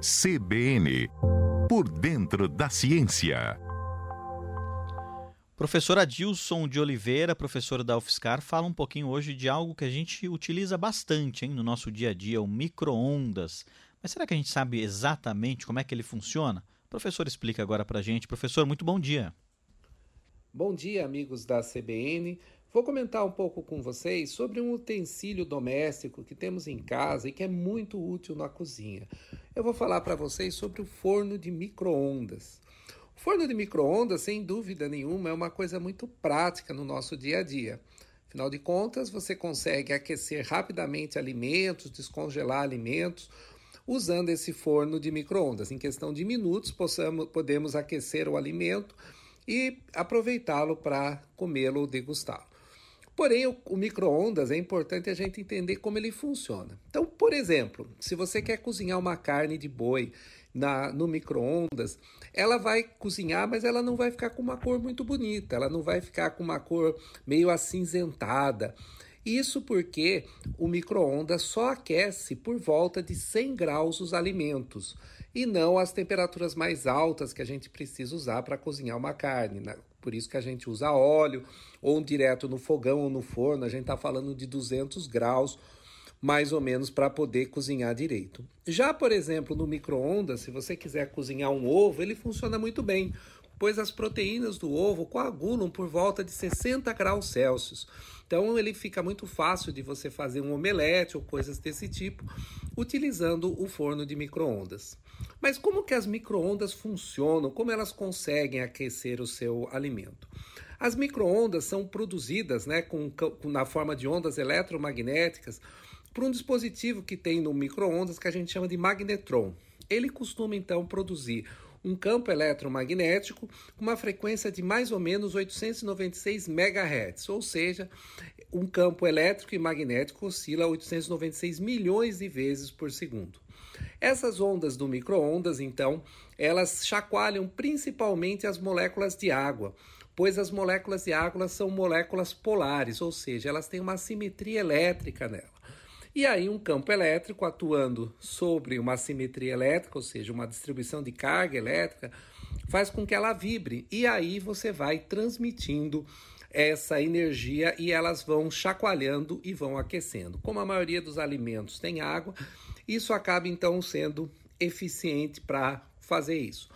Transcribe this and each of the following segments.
CBN Por Dentro da Ciência. Professor Adilson de Oliveira, professor da UFSCar, fala um pouquinho hoje de algo que a gente utiliza bastante hein, no nosso dia a dia, o micro-ondas. Mas será que a gente sabe exatamente como é que ele funciona? O professor explica agora para a gente. Professor, muito bom dia. Bom dia, amigos da CBN. Vou comentar um pouco com vocês sobre um utensílio doméstico que temos em casa e que é muito útil na cozinha. Eu vou falar para vocês sobre o forno de micro-ondas. O forno de micro-ondas, sem dúvida nenhuma, é uma coisa muito prática no nosso dia a dia. Afinal de contas, você consegue aquecer rapidamente alimentos, descongelar alimentos usando esse forno de micro-ondas. Em questão de minutos, possamos, podemos aquecer o alimento e aproveitá-lo para comê-lo ou degustá-lo. Porém, o, o micro-ondas é importante a gente entender como ele funciona. Então, por exemplo, se você quer cozinhar uma carne de boi na, no micro-ondas, ela vai cozinhar, mas ela não vai ficar com uma cor muito bonita, ela não vai ficar com uma cor meio acinzentada. Isso porque o micro-ondas só aquece por volta de 100 graus os alimentos e não as temperaturas mais altas que a gente precisa usar para cozinhar uma carne. Né? Por isso que a gente usa óleo ou direto no fogão ou no forno, a gente está falando de 200 graus mais ou menos para poder cozinhar direito. Já, por exemplo, no micro-ondas, se você quiser cozinhar um ovo, ele funciona muito bem, pois as proteínas do ovo coagulam por volta de 60 graus Celsius. Então ele fica muito fácil de você fazer um omelete ou coisas desse tipo utilizando o forno de micro-ondas. Mas como que as micro-ondas funcionam? Como elas conseguem aquecer o seu alimento? As micro-ondas são produzidas né, com, com, na forma de ondas eletromagnéticas por um dispositivo que tem no micro-ondas que a gente chama de magnetron. Ele costuma então produzir um campo eletromagnético com uma frequência de mais ou menos 896 MHz, ou seja, um campo elétrico e magnético oscila a 896 milhões de vezes por segundo. Essas ondas do micro-ondas, então, elas chacoalham principalmente as moléculas de água, pois as moléculas de água são moléculas polares, ou seja, elas têm uma simetria elétrica nela. E aí, um campo elétrico atuando sobre uma simetria elétrica, ou seja, uma distribuição de carga elétrica, faz com que ela vibre. E aí você vai transmitindo essa energia e elas vão chacoalhando e vão aquecendo. Como a maioria dos alimentos tem água, isso acaba então sendo eficiente para fazer isso.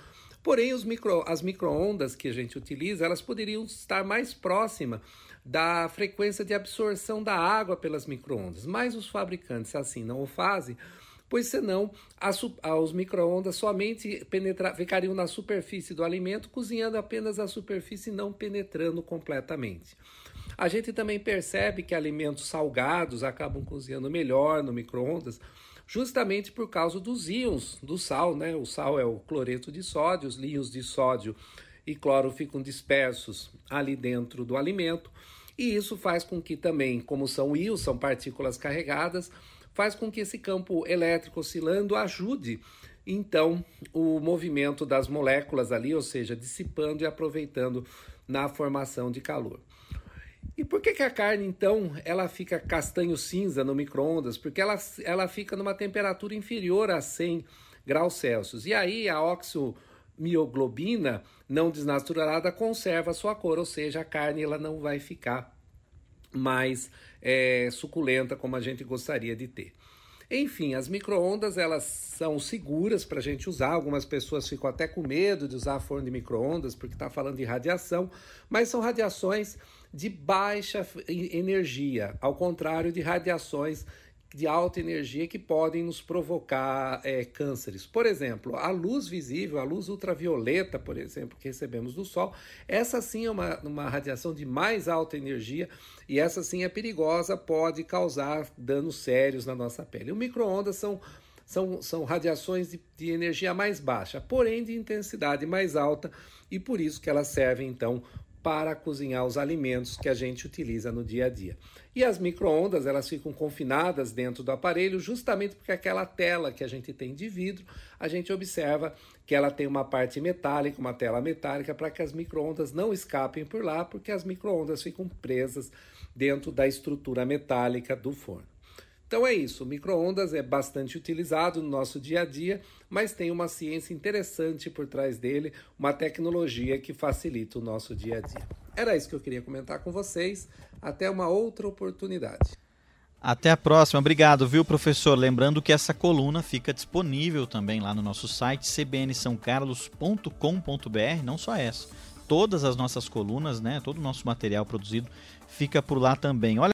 Porém, micro, as microondas que a gente utiliza, elas poderiam estar mais próximas da frequência de absorção da água pelas microondas, mas os fabricantes assim não o fazem, pois senão as, microondas somente penetra, ficariam na superfície do alimento, cozinhando apenas a superfície e não penetrando completamente. A gente também percebe que alimentos salgados acabam cozinhando melhor no microondas, justamente por causa dos íons do sal, né? O sal é o cloreto de sódio, os íons de sódio e cloro ficam dispersos ali dentro do alimento. E isso faz com que também, como são íons, são partículas carregadas, faz com que esse campo elétrico oscilando ajude então o movimento das moléculas ali, ou seja, dissipando e aproveitando na formação de calor. E por que, que a carne, então, ela fica castanho cinza no micro-ondas? Porque ela, ela fica numa temperatura inferior a 100 graus Celsius. E aí a oxomioglobina não desnaturada conserva a sua cor, ou seja, a carne ela não vai ficar mais é, suculenta como a gente gostaria de ter. Enfim, as microondas elas são seguras para a gente usar. Algumas pessoas ficam até com medo de usar forno de microondas porque está falando de radiação, mas são radiações de baixa energia, ao contrário de radiações de alta energia que podem nos provocar é, cânceres. Por exemplo, a luz visível, a luz ultravioleta, por exemplo, que recebemos do Sol, essa sim é uma, uma radiação de mais alta energia e essa sim é perigosa, pode causar danos sérios na nossa pele. O micro-ondas são são, são radiações de, de, energia mais baixa, porém de intensidade mais alta, e por isso que elas servem então para cozinhar os alimentos que a gente utiliza no dia a dia. E as microondas, elas ficam confinadas dentro do aparelho justamente porque aquela tela que a gente tem de vidro, a gente observa que ela tem uma parte metálica, uma tela metálica para que as microondas não escapem por lá, porque as microondas ficam presas dentro da estrutura metálica do forno. Então é isso, micro-ondas é bastante utilizado no nosso dia a dia, mas tem uma ciência interessante por trás dele, uma tecnologia que facilita o nosso dia a dia. Era isso que eu queria comentar com vocês. Até uma outra oportunidade. Até a próxima. Obrigado, viu, professor? Lembrando que essa coluna fica disponível também lá no nosso site cbnsãocarlos.com.br, não só essa. Todas as nossas colunas, né, todo o nosso material produzido fica por lá também. Olha